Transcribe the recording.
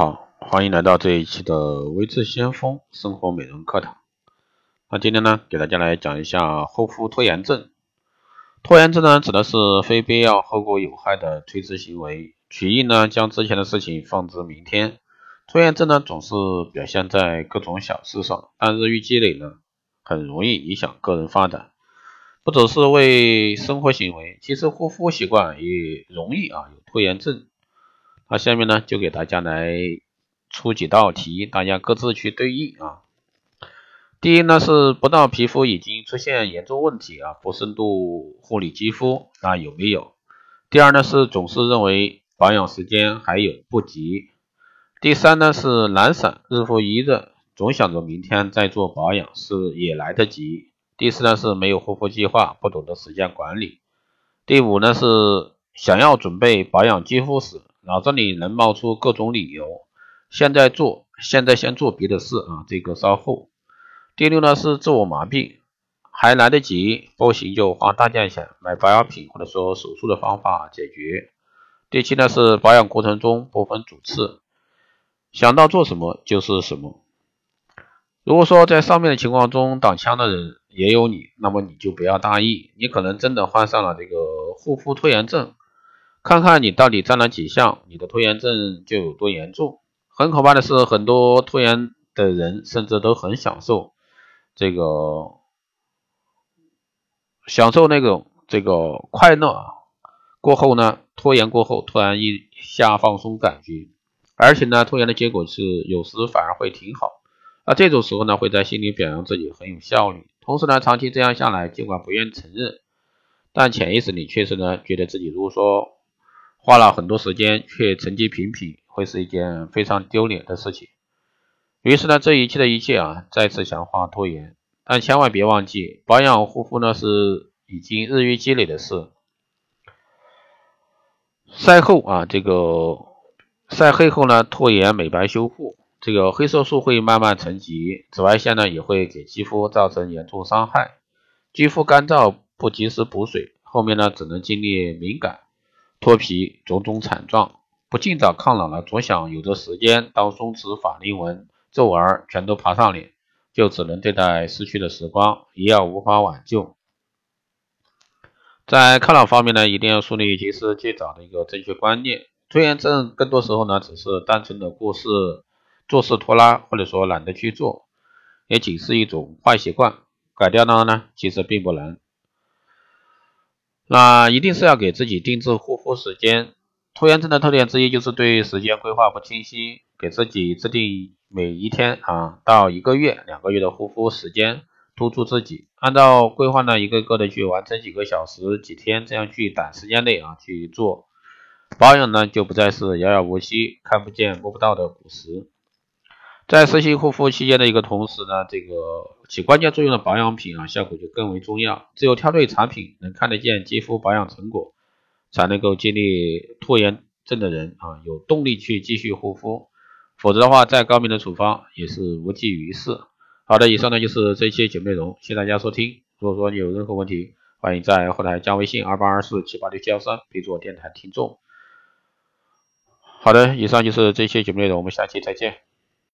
好，欢迎来到这一期的微智先锋生活美容课堂。那今天呢，给大家来讲一下护肤拖延症。拖延症呢，指的是非必要、后果有害的推迟行为，取意呢将之前的事情放置明天。拖延症呢，总是表现在各种小事上，但日益积累呢，很容易影响个人发展。不只是为生活行为，其实护肤习惯也容易啊有拖延症。那下面呢，就给大家来出几道题，大家各自去对应啊。第一呢是不到皮肤已经出现严重问题啊，不深度护理肌肤，那有没有？第二呢是总是认为保养时间还有不急。第三呢是懒散，日复一日，总想着明天再做保养是也来得及。第四呢是没有护肤计划，不懂得时间管理。第五呢是想要准备保养肌肤时。脑子里能冒出各种理由，现在做，现在先做别的事啊，这个稍后。第六呢是自我麻痹，还来得及，不行就花大价钱买保养品或者说手术的方法解决。第七呢是保养过程中不分主次，想到做什么就是什么。如果说在上面的情况中挡枪的人也有你，那么你就不要大意，你可能真的患上了这个护肤拖延症。看看你到底占了几项，你的拖延症就有多严重。很可怕的是，很多拖延的人甚至都很享受这个享受那种这个快乐啊。过后呢，拖延过后突然一下放松感觉，而且呢，拖延的结果是有时反而会挺好。那这种时候呢，会在心里表扬自己很有效率。同时呢，长期这样下来，尽管不愿承认，但潜意识里确实呢，觉得自己如果说。花了很多时间却成绩平平，会是一件非常丢脸的事情。于是呢，这一切的一切啊，再次强化拖延。但千万别忘记，保养护肤呢是已经日益积累的事。晒后啊，这个晒黑后呢，拖延美白修复，这个黑色素会慢慢沉积，紫外线呢也会给肌肤造成严重伤害。肌肤干燥不及时补水，后面呢只能经历敏感。脱皮种种惨状，不尽早抗老了，总想有着时间，当松弛法令纹、皱纹全都爬上脸，就只能对待失去的时光，一样无法挽救。在抗老方面呢，一定要树立及时尽早的一个正确观念。拖延症更多时候呢，只是单纯的过事、做事拖拉，或者说懒得去做，也仅是一种坏习惯，改掉它呢，其实并不难。那一定是要给自己定制护肤时间。拖延症的特点之一就是对时间规划不清晰，给自己制定每一天啊到一个月、两个月的护肤时间，督促自己按照规划呢，一个个的去完成几个小时、几天这样去短时间内啊去做保养呢，就不再是遥遥无期、看不见摸不到的古时。在实行护肤期间的一个同时呢，这个起关键作用的保养品啊，效果就更为重要。只有挑对产品，能看得见肌肤保养成果，才能够激励拖延症的人啊有动力去继续护肤。否则的话，再高明的处方也是无济于事。好的，以上呢就是这期节目内容，谢谢大家收听。如果说你有任何问题，欢迎在后台加微信二八二四七八六七幺三，备注电台听众。好的，以上就是这期节目内容，我们下期再见。